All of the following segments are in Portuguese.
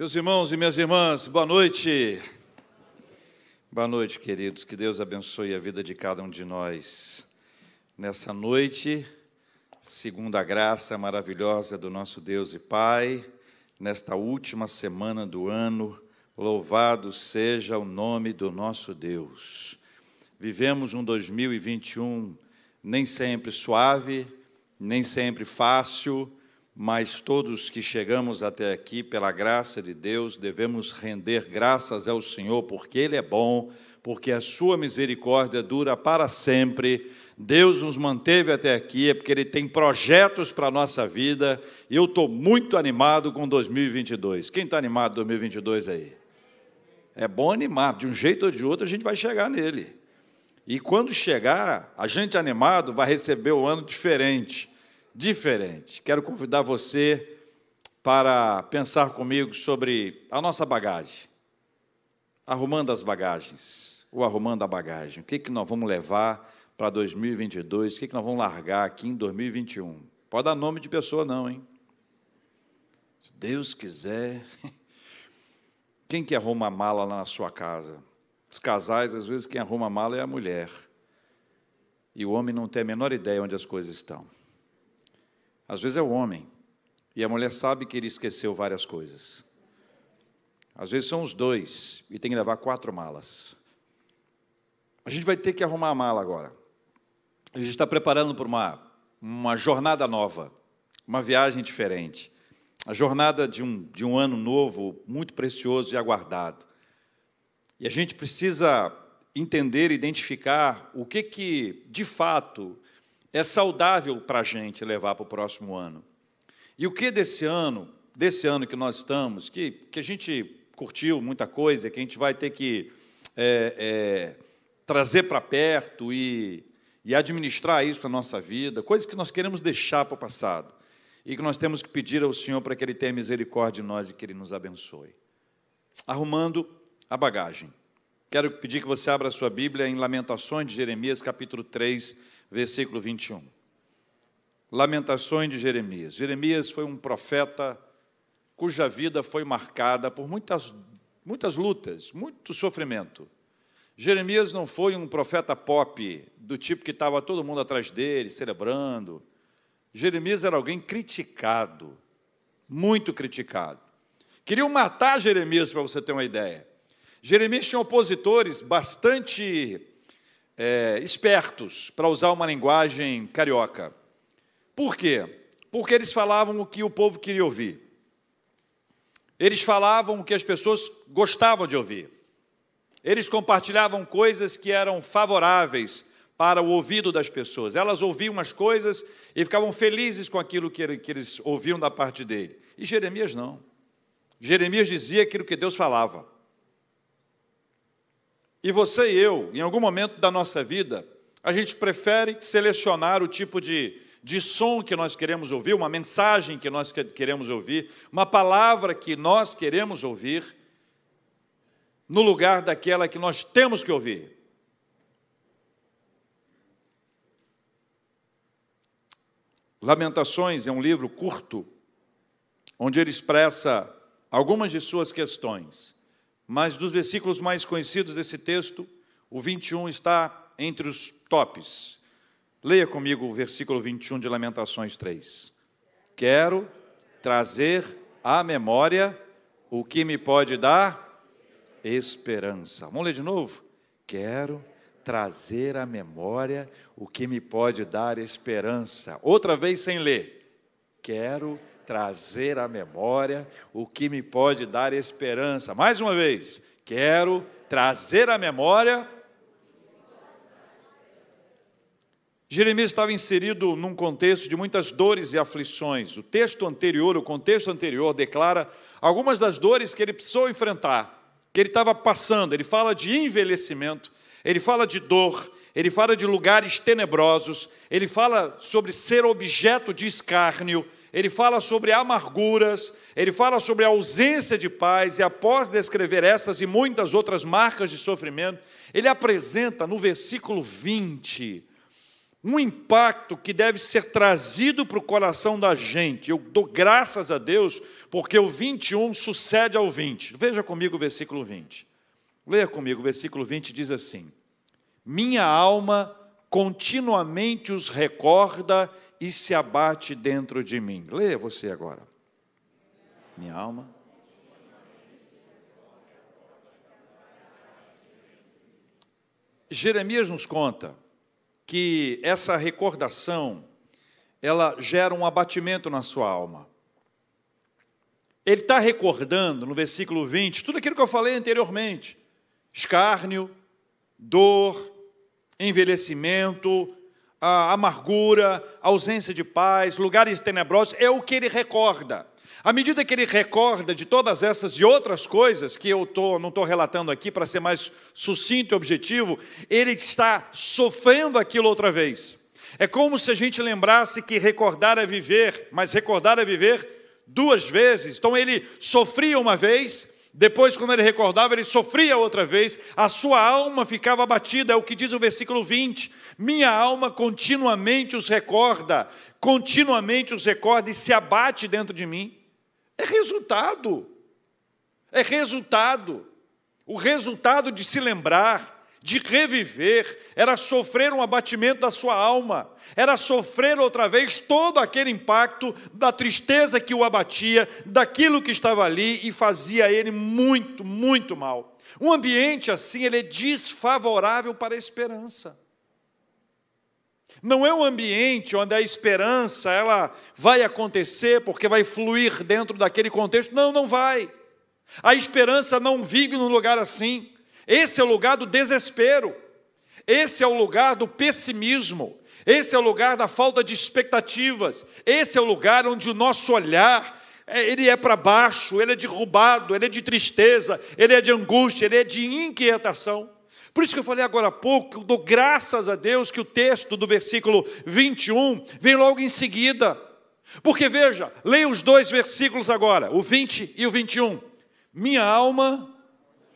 Meus irmãos e minhas irmãs, boa noite. Boa noite, queridos. Que Deus abençoe a vida de cada um de nós. Nessa noite, segundo a graça maravilhosa do nosso Deus e Pai, nesta última semana do ano, louvado seja o nome do nosso Deus. Vivemos um 2021 nem sempre suave, nem sempre fácil, mas todos que chegamos até aqui, pela graça de Deus, devemos render graças ao Senhor, porque Ele é bom, porque a Sua misericórdia dura para sempre. Deus nos manteve até aqui, é porque Ele tem projetos para a nossa vida, e eu estou muito animado com 2022. Quem está animado 2022 aí? É bom animar, de um jeito ou de outro a gente vai chegar nele. E quando chegar, a gente animado vai receber o um ano diferente diferente. Quero convidar você para pensar comigo sobre a nossa bagagem. Arrumando as bagagens, ou arrumando a bagagem. O que, que nós vamos levar para 2022? O que, que nós vamos largar aqui em 2021? Pode dar nome de pessoa, não, hein? Se Deus quiser. Quem que arruma a mala lá na sua casa? Os casais, às vezes, quem arruma a mala é a mulher. E o homem não tem a menor ideia onde as coisas estão. Às vezes é o homem, e a mulher sabe que ele esqueceu várias coisas. Às vezes são os dois, e tem que levar quatro malas. A gente vai ter que arrumar a mala agora. A gente está preparando para uma, uma jornada nova, uma viagem diferente. A jornada de um, de um ano novo, muito precioso e aguardado. E a gente precisa entender, identificar o que, que de fato é saudável para a gente levar para o próximo ano. E o que desse ano, desse ano que nós estamos, que, que a gente curtiu muita coisa, que a gente vai ter que é, é, trazer para perto e, e administrar isso na nossa vida, coisas que nós queremos deixar para o passado e que nós temos que pedir ao Senhor para que Ele tenha misericórdia de nós e que Ele nos abençoe. Arrumando a bagagem. Quero pedir que você abra a sua Bíblia em Lamentações de Jeremias, capítulo 3, versículo 21. Lamentações de Jeremias. Jeremias foi um profeta cuja vida foi marcada por muitas, muitas lutas, muito sofrimento. Jeremias não foi um profeta pop, do tipo que estava todo mundo atrás dele, celebrando. Jeremias era alguém criticado, muito criticado. Queriam matar Jeremias, para você ter uma ideia. Jeremias tinha opositores bastante é, espertos, para usar uma linguagem carioca. Por quê? Porque eles falavam o que o povo queria ouvir. Eles falavam o que as pessoas gostavam de ouvir. Eles compartilhavam coisas que eram favoráveis para o ouvido das pessoas. Elas ouviam as coisas e ficavam felizes com aquilo que eles ouviam da parte dele. E Jeremias não. Jeremias dizia aquilo que Deus falava. E você e eu, em algum momento da nossa vida, a gente prefere selecionar o tipo de, de som que nós queremos ouvir, uma mensagem que nós queremos ouvir, uma palavra que nós queremos ouvir, no lugar daquela que nós temos que ouvir. Lamentações é um livro curto, onde ele expressa algumas de suas questões mas dos versículos mais conhecidos desse texto, o 21 está entre os tops. Leia comigo o versículo 21 de Lamentações 3. Quero trazer à memória o que me pode dar esperança. Vamos ler de novo? Quero trazer à memória o que me pode dar esperança. Outra vez sem ler. Quero trazer à memória o que me pode dar esperança. Mais uma vez, quero trazer à memória. Jeremias estava inserido num contexto de muitas dores e aflições. O texto anterior, o contexto anterior, declara algumas das dores que ele precisou enfrentar, que ele estava passando. Ele fala de envelhecimento, ele fala de dor, ele fala de lugares tenebrosos, ele fala sobre ser objeto de escárnio, ele fala sobre amarguras, ele fala sobre a ausência de paz, e após descrever essas e muitas outras marcas de sofrimento, ele apresenta no versículo 20 um impacto que deve ser trazido para o coração da gente. Eu dou graças a Deus porque o 21 sucede ao 20. Veja comigo o versículo 20. Leia comigo, o versículo 20 diz assim: Minha alma continuamente os recorda e se abate dentro de mim. Leia você agora. Minha alma. Jeremias nos conta que essa recordação ela gera um abatimento na sua alma. Ele está recordando no versículo 20 tudo aquilo que eu falei anteriormente: escárnio, dor, envelhecimento, a amargura, ausência de paz, lugares tenebrosos, é o que ele recorda. À medida que ele recorda de todas essas e outras coisas que eu tô, não estou relatando aqui para ser mais sucinto e objetivo, ele está sofrendo aquilo outra vez. É como se a gente lembrasse que recordar é viver, mas recordar é viver duas vezes. Então ele sofria uma vez, depois, quando ele recordava, ele sofria outra vez, a sua alma ficava abatida, é o que diz o versículo 20. Minha alma continuamente os recorda, continuamente os recorda e se abate dentro de mim. É resultado. É resultado. O resultado de se lembrar, de reviver, era sofrer um abatimento da sua alma, era sofrer outra vez todo aquele impacto da tristeza que o abatia, daquilo que estava ali e fazia ele muito, muito mal. Um ambiente assim, ele é desfavorável para a esperança. Não é um ambiente onde a esperança ela vai acontecer porque vai fluir dentro daquele contexto. Não, não vai. A esperança não vive num lugar assim. Esse é o lugar do desespero. Esse é o lugar do pessimismo. Esse é o lugar da falta de expectativas. Esse é o lugar onde o nosso olhar é, ele é para baixo, ele é derrubado, ele é de tristeza, ele é de angústia, ele é de inquietação. Por isso que eu falei agora há pouco, eu dou graças a Deus que o texto do versículo 21 vem logo em seguida. Porque veja, leia os dois versículos agora, o 20 e o 21. Minha alma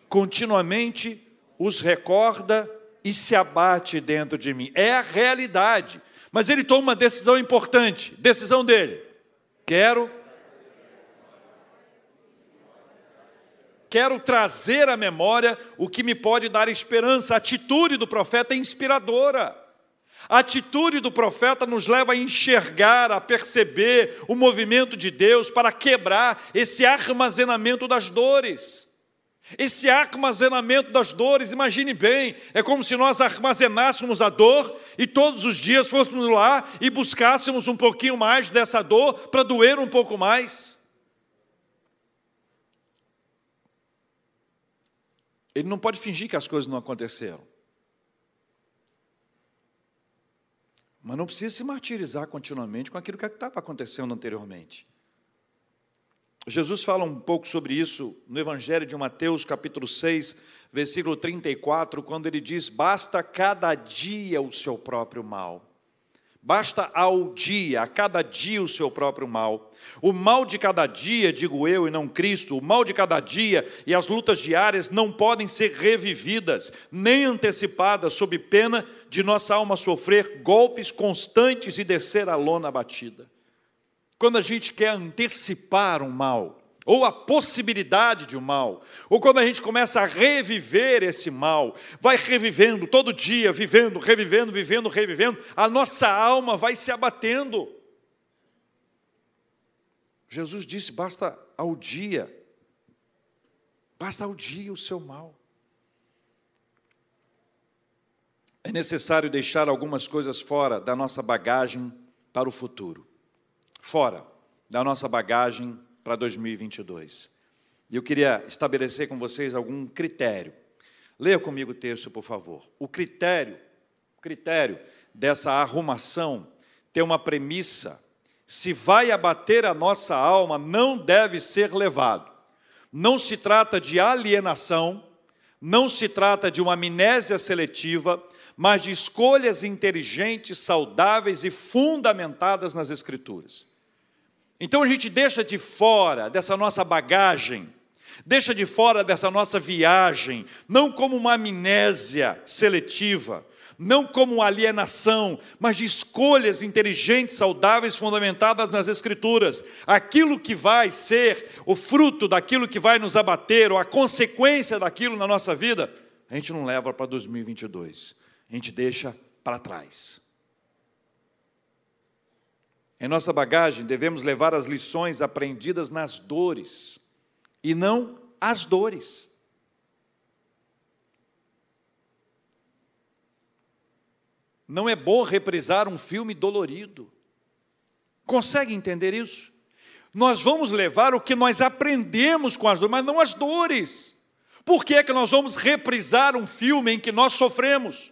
continuamente os recorda e se abate dentro de mim. É a realidade. Mas ele toma uma decisão importante, decisão dele. Quero quero trazer à memória o que me pode dar esperança. A atitude do profeta é inspiradora. A atitude do profeta nos leva a enxergar, a perceber o movimento de Deus para quebrar esse armazenamento das dores. Esse armazenamento das dores, imagine bem, é como se nós armazenássemos a dor e todos os dias fôssemos lá e buscássemos um pouquinho mais dessa dor para doer um pouco mais. Ele não pode fingir que as coisas não aconteceram. Mas não precisa se martirizar continuamente com aquilo que estava acontecendo anteriormente. Jesus fala um pouco sobre isso no Evangelho de Mateus, capítulo 6, versículo 34, quando ele diz: Basta cada dia o seu próprio mal. Basta ao dia, a cada dia o seu próprio mal. O mal de cada dia, digo eu e não Cristo, o mal de cada dia e as lutas diárias não podem ser revividas, nem antecipadas, sob pena de nossa alma sofrer golpes constantes e descer a lona batida. Quando a gente quer antecipar um mal, ou a possibilidade de um mal, ou quando a gente começa a reviver esse mal, vai revivendo todo dia, vivendo, revivendo, vivendo, revivendo, a nossa alma vai se abatendo. Jesus disse: basta ao dia, basta ao dia o seu mal. É necessário deixar algumas coisas fora da nossa bagagem para o futuro, fora da nossa bagagem para 2022. E eu queria estabelecer com vocês algum critério. Leia comigo o texto, por favor. O critério, critério dessa arrumação tem uma premissa. Se vai abater a nossa alma, não deve ser levado. Não se trata de alienação, não se trata de uma amnésia seletiva, mas de escolhas inteligentes, saudáveis e fundamentadas nas Escrituras. Então a gente deixa de fora dessa nossa bagagem, deixa de fora dessa nossa viagem, não como uma amnésia seletiva, não como alienação, mas de escolhas inteligentes, saudáveis, fundamentadas nas Escrituras. Aquilo que vai ser o fruto daquilo que vai nos abater, ou a consequência daquilo na nossa vida, a gente não leva para 2022, a gente deixa para trás. Em nossa bagagem, devemos levar as lições aprendidas nas dores, e não as dores. Não é bom reprisar um filme dolorido. Consegue entender isso? Nós vamos levar o que nós aprendemos com as dores, mas não as dores. Por que é que nós vamos reprisar um filme em que nós sofremos?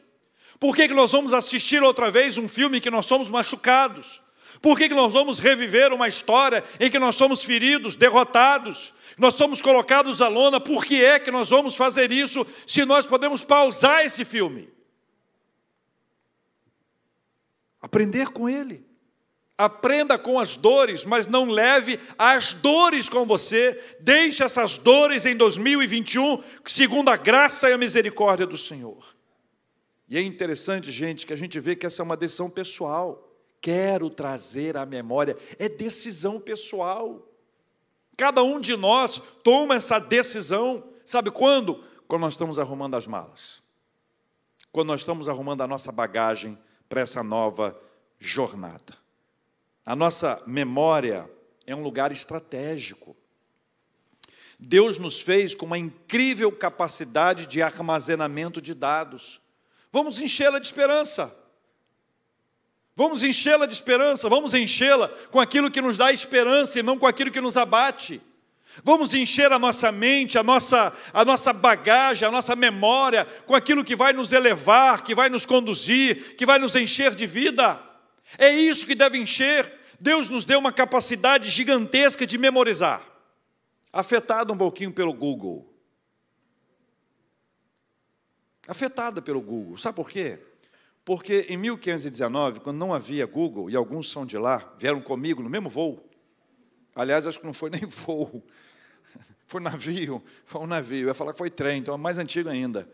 Por que, é que nós vamos assistir outra vez um filme em que nós somos machucados? Por que, que nós vamos reviver uma história em que nós somos feridos, derrotados, nós somos colocados à lona? Por que é que nós vamos fazer isso se nós podemos pausar esse filme? Aprender com ele. Aprenda com as dores, mas não leve as dores com você. Deixe essas dores em 2021, segundo a graça e a misericórdia do Senhor. E é interessante, gente, que a gente vê que essa é uma decisão pessoal. Quero trazer à memória, é decisão pessoal. Cada um de nós toma essa decisão. Sabe quando? Quando nós estamos arrumando as malas. Quando nós estamos arrumando a nossa bagagem para essa nova jornada. A nossa memória é um lugar estratégico. Deus nos fez com uma incrível capacidade de armazenamento de dados. Vamos enchê-la de esperança. Vamos enchê-la de esperança, vamos enchê-la com aquilo que nos dá esperança e não com aquilo que nos abate. Vamos encher a nossa mente, a nossa, a nossa bagagem, a nossa memória com aquilo que vai nos elevar, que vai nos conduzir, que vai nos encher de vida. É isso que deve encher. Deus nos deu uma capacidade gigantesca de memorizar, afetada um pouquinho pelo Google. Afetada pelo Google. Sabe por quê? Porque em 1519, quando não havia Google, e alguns são de lá, vieram comigo no mesmo voo, Aliás, acho que não foi nem voo, foi navio, foi um navio. Eu ia falar que foi trem, então é mais antigo ainda.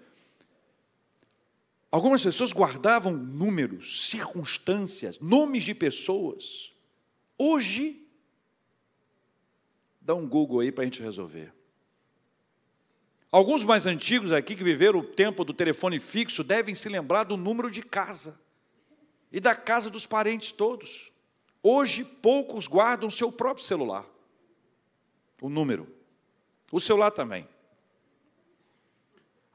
Algumas pessoas guardavam números, circunstâncias, nomes de pessoas. Hoje, dá um Google aí para a gente resolver. Alguns mais antigos aqui que viveram o tempo do telefone fixo devem se lembrar do número de casa e da casa dos parentes todos. Hoje, poucos guardam seu próprio celular, o número, o celular também.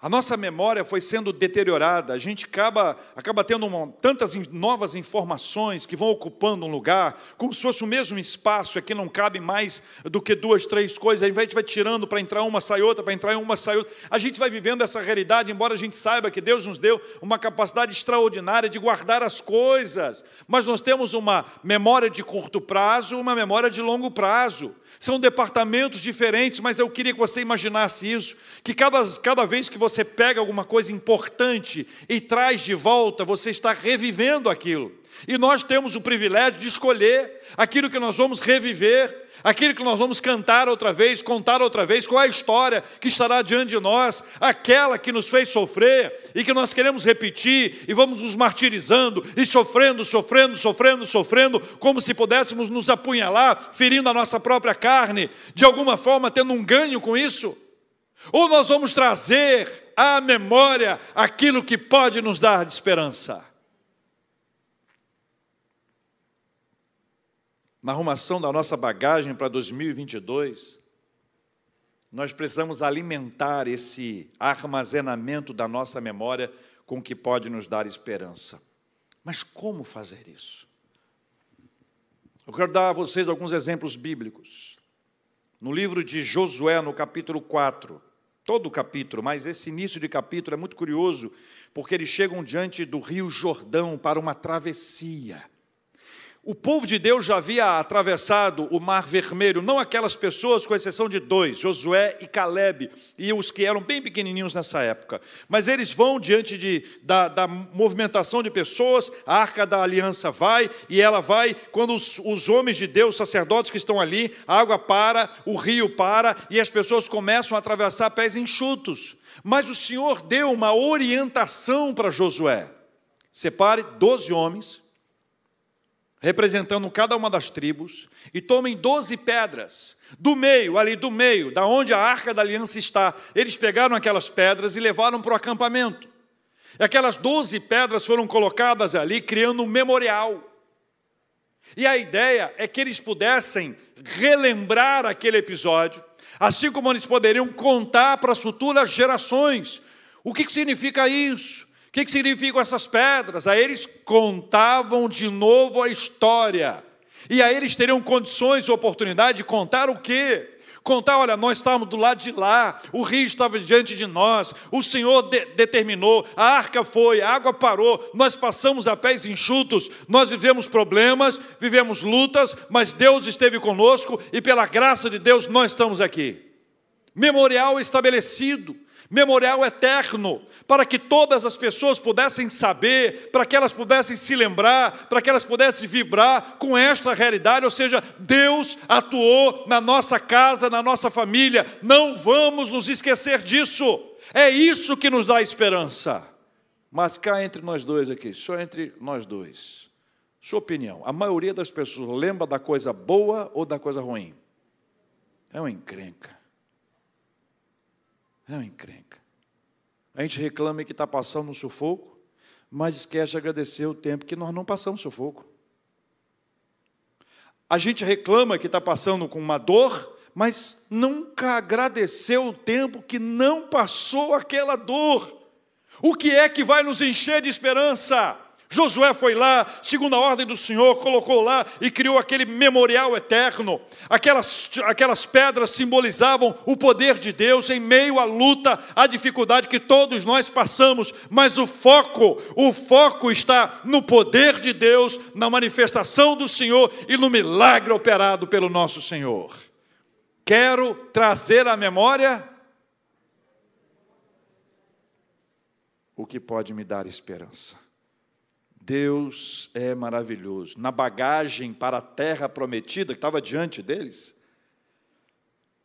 A nossa memória foi sendo deteriorada, a gente acaba, acaba tendo uma, tantas novas informações que vão ocupando um lugar, como se fosse o mesmo espaço, aqui não cabe mais do que duas, três coisas, a gente vai tirando para entrar uma, sai outra, para entrar uma, sai outra. A gente vai vivendo essa realidade, embora a gente saiba que Deus nos deu uma capacidade extraordinária de guardar as coisas, mas nós temos uma memória de curto prazo, uma memória de longo prazo. São departamentos diferentes, mas eu queria que você imaginasse isso: que cada, cada vez que você pega alguma coisa importante e traz de volta, você está revivendo aquilo. E nós temos o privilégio de escolher aquilo que nós vamos reviver aquilo que nós vamos cantar outra vez, contar outra vez, qual é a história que estará diante de nós, aquela que nos fez sofrer e que nós queremos repetir e vamos nos martirizando e sofrendo, sofrendo, sofrendo, sofrendo, como se pudéssemos nos apunhalar, ferindo a nossa própria carne, de alguma forma tendo um ganho com isso. Ou nós vamos trazer à memória aquilo que pode nos dar esperança. Na arrumação da nossa bagagem para 2022, nós precisamos alimentar esse armazenamento da nossa memória com o que pode nos dar esperança. Mas como fazer isso? Eu quero dar a vocês alguns exemplos bíblicos. No livro de Josué, no capítulo 4, todo o capítulo, mas esse início de capítulo é muito curioso, porque eles chegam diante do rio Jordão para uma travessia. O povo de Deus já havia atravessado o Mar Vermelho, não aquelas pessoas, com exceção de dois, Josué e Caleb, e os que eram bem pequenininhos nessa época. Mas eles vão diante de, da, da movimentação de pessoas, a arca da aliança vai, e ela vai, quando os, os homens de Deus, sacerdotes que estão ali, a água para, o rio para, e as pessoas começam a atravessar pés enxutos. Mas o Senhor deu uma orientação para Josué. separe 12 homens, representando cada uma das tribos, e tomem 12 pedras, do meio, ali do meio, da onde a arca da aliança está. Eles pegaram aquelas pedras e levaram para o acampamento. E aquelas 12 pedras foram colocadas ali, criando um memorial. E a ideia é que eles pudessem relembrar aquele episódio, assim como eles poderiam contar para as futuras gerações. O que significa isso? O que, que significam essas pedras? Aí eles contavam de novo a história. E aí eles teriam condições e oportunidade de contar o quê? Contar, olha, nós estávamos do lado de lá, o rio estava diante de nós, o Senhor de determinou, a arca foi, a água parou, nós passamos a pés enxutos, nós vivemos problemas, vivemos lutas, mas Deus esteve conosco e pela graça de Deus nós estamos aqui. Memorial estabelecido memorial eterno, para que todas as pessoas pudessem saber, para que elas pudessem se lembrar, para que elas pudessem vibrar com esta realidade, ou seja, Deus atuou na nossa casa, na nossa família, não vamos nos esquecer disso, é isso que nos dá esperança. Mas cá entre nós dois aqui, só entre nós dois, sua opinião, a maioria das pessoas lembra da coisa boa ou da coisa ruim? É uma encrenca. É uma encrenca. A gente reclama que está passando um sufoco, mas esquece de agradecer o tempo que nós não passamos sufoco. A gente reclama que está passando com uma dor, mas nunca agradeceu o tempo que não passou aquela dor. O que é que vai nos encher de esperança? Josué foi lá, segundo a ordem do Senhor, colocou lá e criou aquele memorial eterno. Aquelas, aquelas pedras simbolizavam o poder de Deus em meio à luta, à dificuldade que todos nós passamos, mas o foco, o foco está no poder de Deus, na manifestação do Senhor e no milagre operado pelo nosso Senhor. Quero trazer à memória o que pode me dar esperança. Deus é maravilhoso. Na bagagem para a terra prometida que estava diante deles,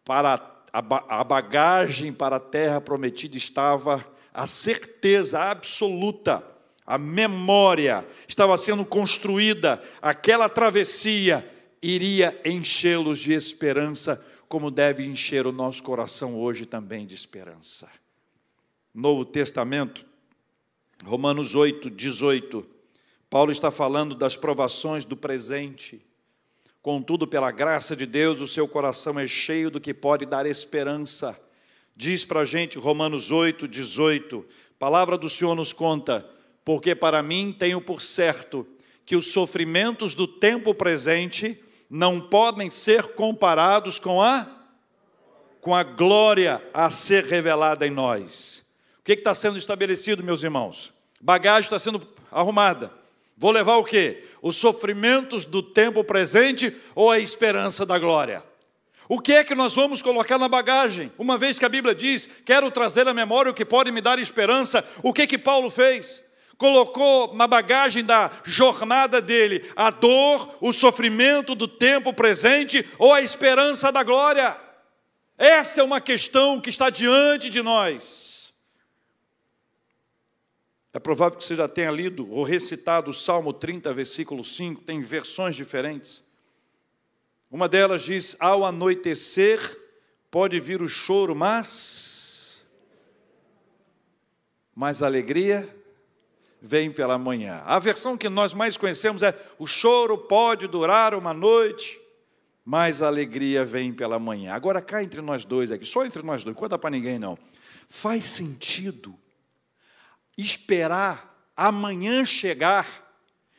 para a bagagem para a terra prometida estava a certeza absoluta, a memória estava sendo construída, aquela travessia iria enchê-los de esperança, como deve encher o nosso coração hoje também de esperança. Novo Testamento, Romanos 8, 18 Paulo está falando das provações do presente. Contudo, pela graça de Deus, o seu coração é cheio do que pode dar esperança. Diz para a gente, Romanos 8, 18, palavra do Senhor nos conta, porque para mim tenho por certo que os sofrimentos do tempo presente não podem ser comparados com a com a glória a ser revelada em nós. O que está sendo estabelecido, meus irmãos? Bagagem está sendo arrumada. Vou levar o quê? Os sofrimentos do tempo presente ou a esperança da glória? O que é que nós vamos colocar na bagagem? Uma vez que a Bíblia diz, quero trazer à memória o que pode me dar esperança, o que que Paulo fez? Colocou na bagagem da jornada dele a dor, o sofrimento do tempo presente ou a esperança da glória? Essa é uma questão que está diante de nós. É provável que você já tenha lido ou recitado o Salmo 30, versículo 5, tem versões diferentes. Uma delas diz: Ao anoitecer pode vir o choro, mas. Mas a alegria vem pela manhã. A versão que nós mais conhecemos é: O choro pode durar uma noite, mas a alegria vem pela manhã. Agora cá entre nós dois aqui, só entre nós dois, conta para ninguém não. Faz sentido esperar amanhã chegar,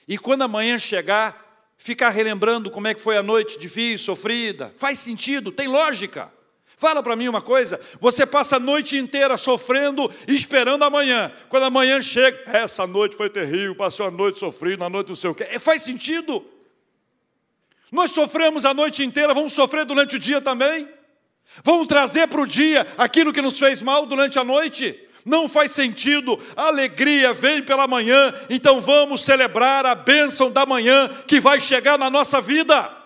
e quando amanhã chegar, ficar relembrando como é que foi a noite difícil, sofrida. Faz sentido, tem lógica. Fala para mim uma coisa: você passa a noite inteira sofrendo esperando amanhã. Quando amanhã chega, essa noite foi terrível, passou a noite sofrendo, a noite não sei o quê. É, faz sentido. Nós sofremos a noite inteira, vamos sofrer durante o dia também. Vamos trazer para o dia aquilo que nos fez mal durante a noite não faz sentido, a alegria vem pela manhã, então vamos celebrar a bênção da manhã que vai chegar na nossa vida.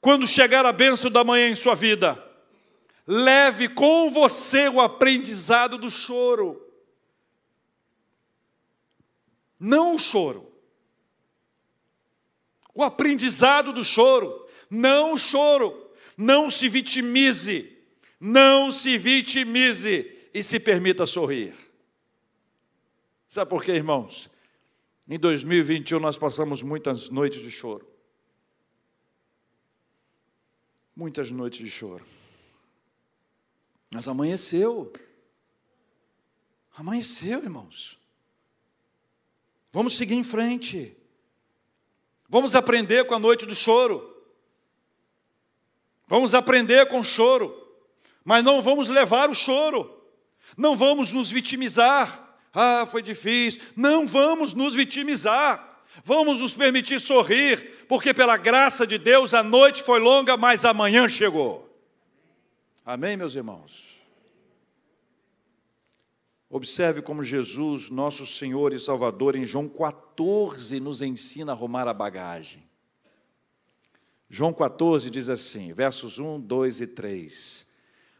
Quando chegar a bênção da manhã em sua vida, leve com você o aprendizado do choro. não o choro. O aprendizado do choro, não o choro. Não se vitimize, não se vitimize e se permita sorrir. Sabe por quê, irmãos? Em 2021 nós passamos muitas noites de choro. Muitas noites de choro. Mas amanheceu. Amanheceu, irmãos. Vamos seguir em frente. Vamos aprender com a noite do choro. Vamos aprender com o choro. Mas não vamos levar o choro. Não vamos nos vitimizar. Ah, foi difícil. Não vamos nos vitimizar. Vamos nos permitir sorrir, porque pela graça de Deus a noite foi longa, mas amanhã chegou. Amém, meus irmãos? Observe como Jesus, nosso Senhor e Salvador, em João 14, nos ensina a arrumar a bagagem. João 14 diz assim, versos 1, 2 e 3.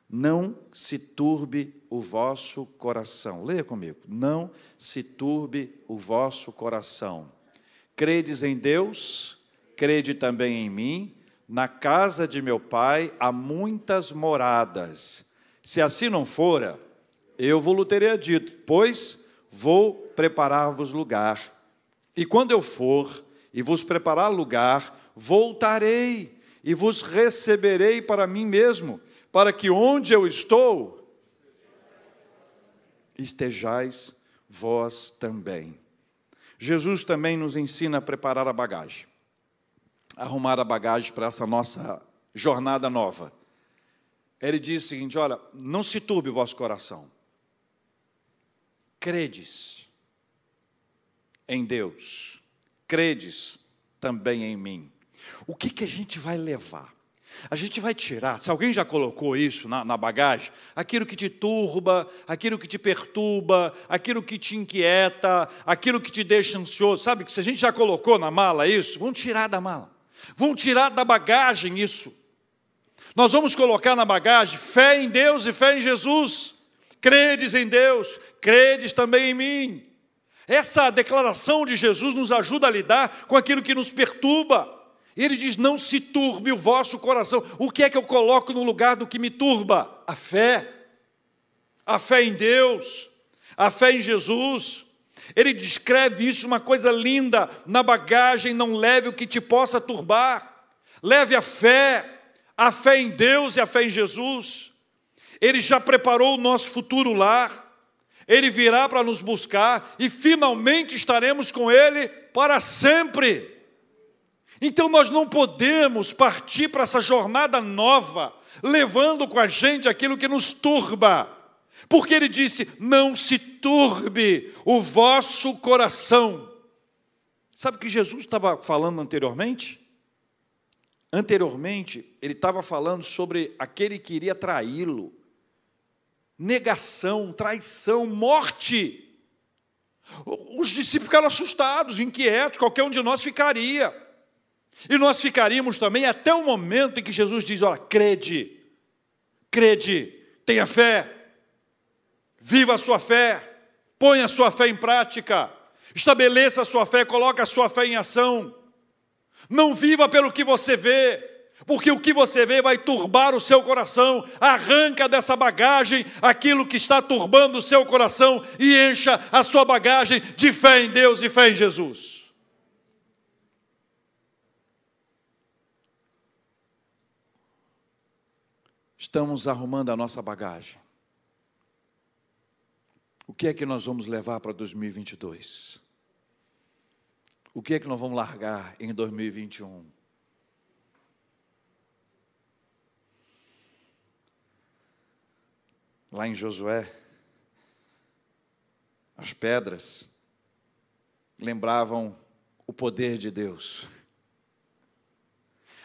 Não se turbe o vosso coração. Leia comigo. Não se turbe o vosso coração. Credes em Deus, crede também em mim. Na casa de meu pai há muitas moradas. Se assim não fora, eu vou teria dito, pois vou preparar-vos lugar. E quando eu for e vos preparar lugar, voltarei e vos receberei para mim mesmo, para que onde eu estou, estejais vós também. Jesus também nos ensina a preparar a bagagem, arrumar a bagagem para essa nossa jornada nova. Ele diz o seguinte: olha, não se turbe o vosso coração credes em Deus, credes também em mim. O que, que a gente vai levar? A gente vai tirar, se alguém já colocou isso na, na, bagagem, aquilo que te turba, aquilo que te perturba, aquilo que te inquieta, aquilo que te deixa ansioso, sabe? Se a gente já colocou na mala isso, vamos tirar da mala, vamos tirar da bagagem isso. Nós vamos colocar na bagagem fé em Deus e fé em Jesus. Credes em Deus, credes também em mim. Essa declaração de Jesus nos ajuda a lidar com aquilo que nos perturba. Ele diz: Não se turbe o vosso coração. O que é que eu coloco no lugar do que me turba? A fé. A fé em Deus, a fé em Jesus. Ele descreve isso uma coisa linda. Na bagagem, não leve o que te possa turbar. Leve a fé, a fé em Deus e a fé em Jesus. Ele já preparou o nosso futuro lar. Ele virá para nos buscar e finalmente estaremos com Ele para sempre. Então nós não podemos partir para essa jornada nova, levando com a gente aquilo que nos turba, porque Ele disse: não se turbe o vosso coração. Sabe o que Jesus estava falando anteriormente? Anteriormente, ele estava falando sobre aquele que iria traí-lo negação, traição, morte. Os discípulos ficaram assustados, inquietos, qualquer um de nós ficaria. E nós ficaríamos também até o momento em que Jesus diz: Olha, crede, crede, tenha fé, viva a sua fé, ponha a sua fé em prática, estabeleça a sua fé, coloque a sua fé em ação. Não viva pelo que você vê, porque o que você vê vai turbar o seu coração. Arranca dessa bagagem aquilo que está turbando o seu coração e encha a sua bagagem de fé em Deus e fé em Jesus. Estamos arrumando a nossa bagagem. O que é que nós vamos levar para 2022? O que é que nós vamos largar em 2021? lá em Josué, as pedras lembravam o poder de Deus,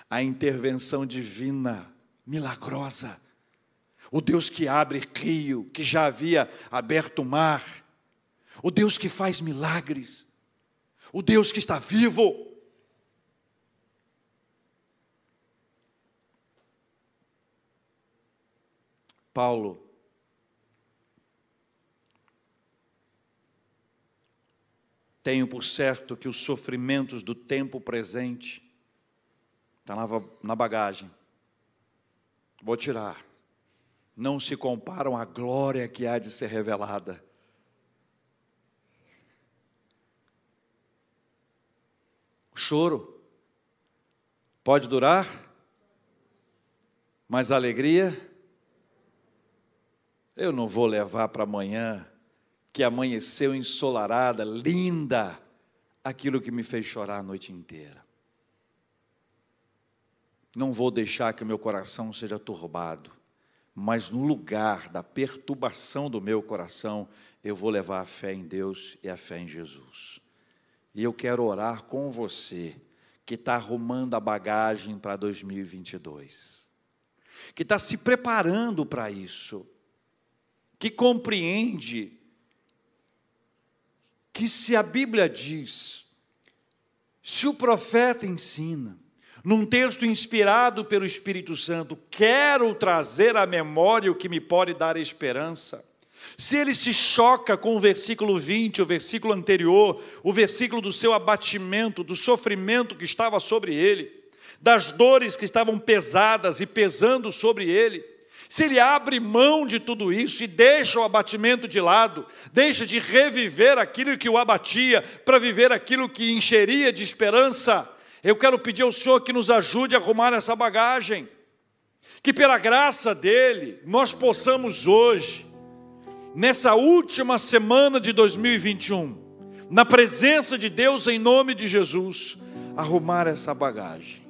a intervenção divina, milagrosa, o Deus que abre rio, que já havia aberto o mar, o Deus que faz milagres, o Deus que está vivo. Paulo Tenho por certo que os sofrimentos do tempo presente estão tá na bagagem. Vou tirar. Não se comparam à glória que há de ser revelada. O choro pode durar, mas a alegria eu não vou levar para amanhã que amanheceu ensolarada, linda, aquilo que me fez chorar a noite inteira. Não vou deixar que o meu coração seja turbado, mas no lugar da perturbação do meu coração, eu vou levar a fé em Deus e a fé em Jesus. E eu quero orar com você que está arrumando a bagagem para 2022, que está se preparando para isso, que compreende que se a Bíblia diz, se o profeta ensina, num texto inspirado pelo Espírito Santo, quero trazer à memória o que me pode dar esperança. Se ele se choca com o versículo 20, o versículo anterior, o versículo do seu abatimento, do sofrimento que estava sobre ele, das dores que estavam pesadas e pesando sobre ele, se ele abre mão de tudo isso e deixa o abatimento de lado, deixa de reviver aquilo que o abatia para viver aquilo que encheria de esperança, eu quero pedir ao Senhor que nos ajude a arrumar essa bagagem, que pela graça dEle nós possamos hoje, nessa última semana de 2021, na presença de Deus em nome de Jesus, arrumar essa bagagem.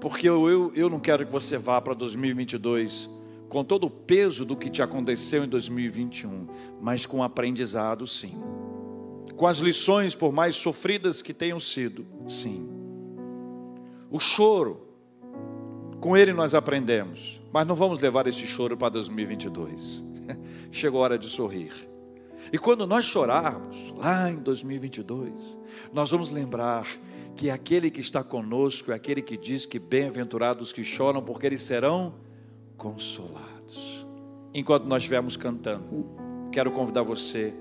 Porque eu, eu, eu não quero que você vá para 2022 com todo o peso do que te aconteceu em 2021, mas com aprendizado, sim. Com as lições, por mais sofridas que tenham sido, sim. O choro, com ele nós aprendemos, mas não vamos levar esse choro para 2022. Chegou a hora de sorrir. E quando nós chorarmos, lá em 2022, nós vamos lembrar que aquele que está conosco é aquele que diz que bem-aventurados que choram, porque eles serão consolados. Enquanto nós estivermos cantando, quero convidar você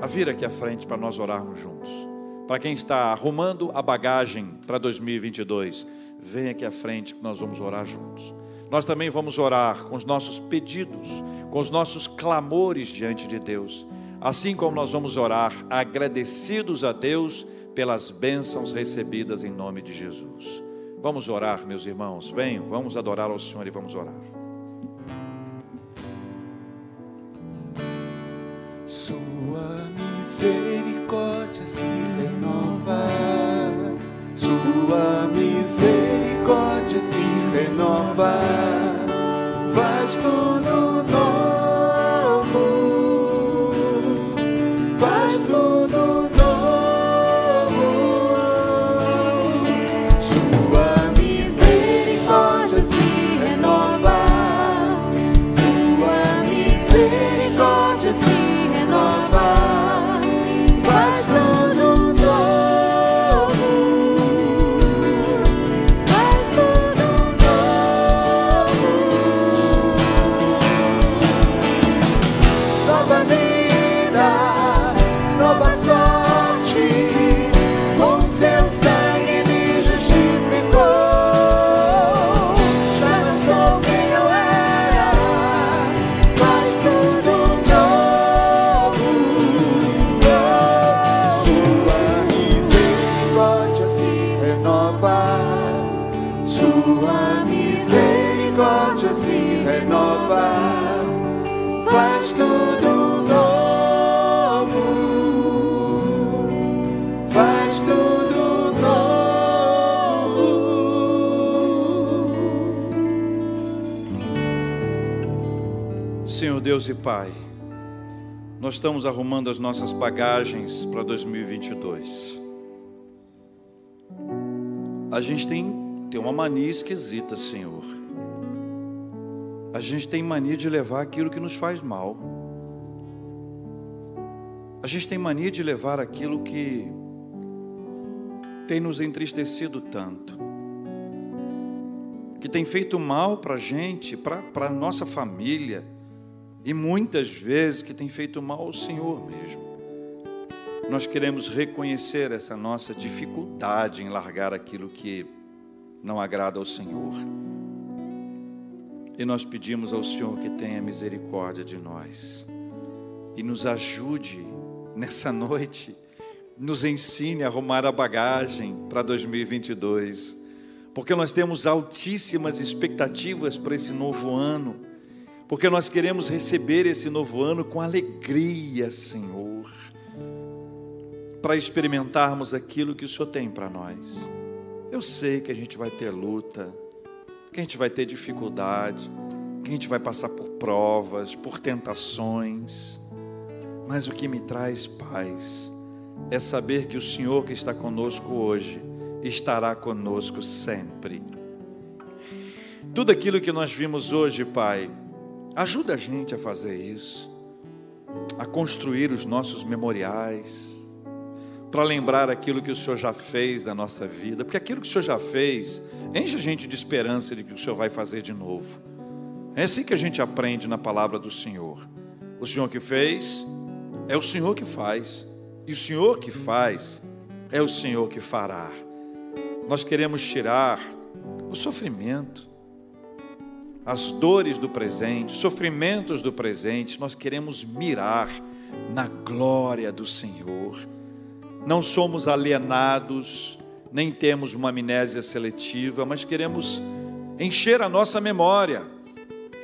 a vir aqui à frente para nós orarmos juntos. Para quem está arrumando a bagagem para 2022, vem aqui à frente que nós vamos orar juntos. Nós também vamos orar com os nossos pedidos, com os nossos clamores diante de Deus, assim como nós vamos orar agradecidos a Deus pelas bênçãos recebidas em nome de Jesus. Vamos orar, meus irmãos. Venham, vamos adorar ao Senhor e vamos orar. Se Deus e Pai, nós estamos arrumando as nossas bagagens para 2022. A gente tem, tem uma mania esquisita, Senhor. A gente tem mania de levar aquilo que nos faz mal. A gente tem mania de levar aquilo que tem nos entristecido tanto, que tem feito mal para a gente, para a nossa família e muitas vezes que tem feito mal ao Senhor mesmo. nós queremos reconhecer essa nossa dificuldade em largar aquilo que não agrada ao Senhor. E nós pedimos ao Senhor que tenha misericórdia de nós e nos ajude nessa noite, nos ensine a arrumar a bagagem para 2022, porque nós temos altíssimas expectativas para esse novo ano, porque nós queremos receber esse novo ano com alegria, Senhor para experimentarmos aquilo que o Senhor tem para nós. Eu sei que a gente vai ter luta, que a gente vai ter dificuldade, que a gente vai passar por provas, por tentações, mas o que me traz paz é saber que o Senhor que está conosco hoje estará conosco sempre. Tudo aquilo que nós vimos hoje, Pai, ajuda a gente a fazer isso, a construir os nossos memoriais, para lembrar aquilo que o Senhor já fez na nossa vida, porque aquilo que o Senhor já fez enche a gente de esperança de que o Senhor vai fazer de novo. É assim que a gente aprende na palavra do Senhor. O Senhor que fez é o Senhor que faz, e o Senhor que faz é o Senhor que fará. Nós queremos tirar o sofrimento, as dores do presente, os sofrimentos do presente, nós queremos mirar na glória do Senhor não somos alienados, nem temos uma amnésia seletiva, mas queremos encher a nossa memória,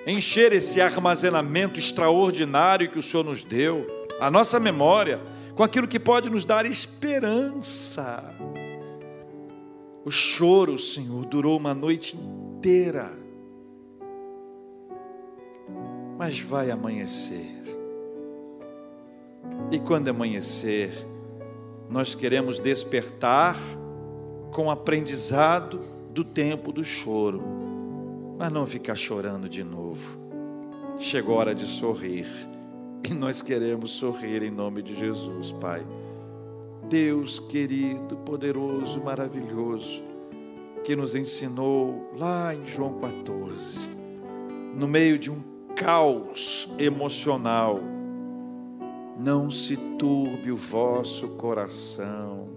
encher esse armazenamento extraordinário que o Senhor nos deu, a nossa memória, com aquilo que pode nos dar esperança. O choro, Senhor, durou uma noite inteira, mas vai amanhecer. E quando amanhecer, nós queremos despertar com aprendizado do tempo do choro, mas não ficar chorando de novo. Chegou a hora de sorrir, e nós queremos sorrir em nome de Jesus, Pai. Deus querido, poderoso, maravilhoso, que nos ensinou lá em João 14, no meio de um caos emocional, não se turbe o vosso coração.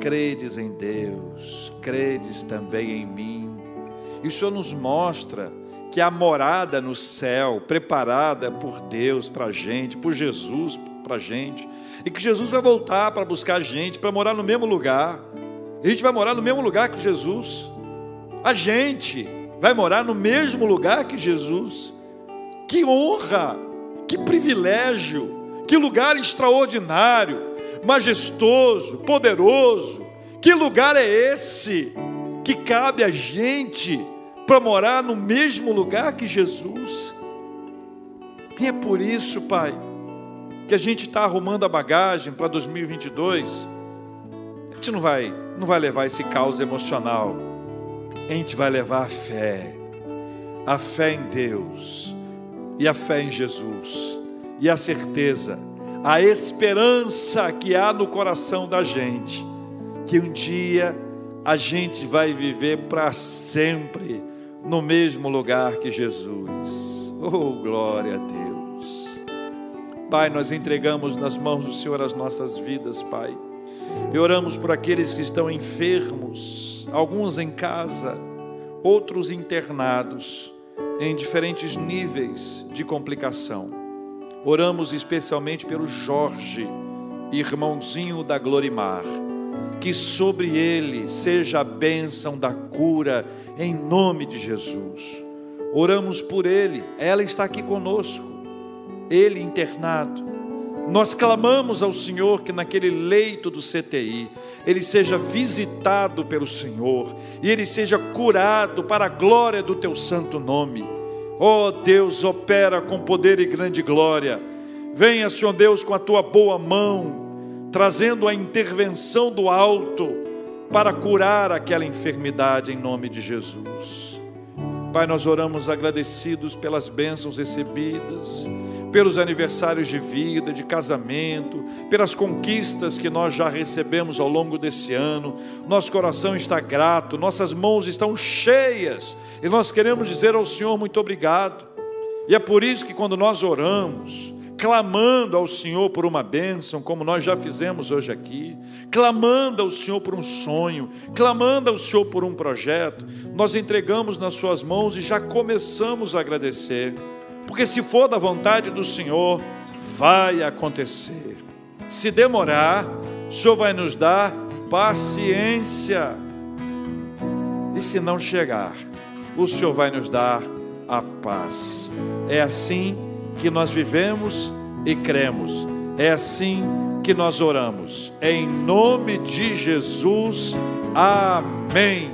Credes em Deus, credes também em mim. E o Senhor nos mostra que a morada no céu, preparada por Deus para a gente, por Jesus para a gente, e que Jesus vai voltar para buscar a gente, para morar no mesmo lugar. A gente vai morar no mesmo lugar que Jesus. A gente vai morar no mesmo lugar que Jesus. Que honra, que privilégio que lugar extraordinário, majestoso, poderoso. Que lugar é esse que cabe a gente para morar no mesmo lugar que Jesus? E é por isso, Pai, que a gente está arrumando a bagagem para 2022. A gente não vai, não vai levar esse caos emocional. A gente vai levar a fé, a fé em Deus e a fé em Jesus e a certeza, a esperança que há no coração da gente, que um dia a gente vai viver para sempre no mesmo lugar que Jesus. Oh, glória a Deus. Pai, nós entregamos nas mãos do Senhor as nossas vidas, Pai. E oramos por aqueles que estão enfermos, alguns em casa, outros internados, em diferentes níveis de complicação. Oramos especialmente pelo Jorge, irmãozinho da Glorimar, que sobre ele seja a bênção da cura, em nome de Jesus. Oramos por ele, ela está aqui conosco, ele internado. Nós clamamos ao Senhor que naquele leito do CTI, ele seja visitado pelo Senhor e ele seja curado para a glória do teu santo nome. Oh Deus, opera com poder e grande glória. Venha, Senhor Deus, com a tua boa mão, trazendo a intervenção do alto para curar aquela enfermidade em nome de Jesus. Pai, nós oramos agradecidos pelas bênçãos recebidas pelos aniversários de vida, de casamento, pelas conquistas que nós já recebemos ao longo desse ano. Nosso coração está grato, nossas mãos estão cheias e nós queremos dizer ao Senhor muito obrigado. E é por isso que quando nós oramos, clamando ao Senhor por uma bênção, como nós já fizemos hoje aqui, clamando ao Senhor por um sonho, clamando ao Senhor por um projeto, nós entregamos nas Suas mãos e já começamos a agradecer, porque se for da vontade do Senhor, vai acontecer. Se demorar, o Senhor vai nos dar paciência, e se não chegar, o Senhor vai nos dar a paz. É assim que nós vivemos e cremos. É assim que nós oramos. Em nome de Jesus. Amém.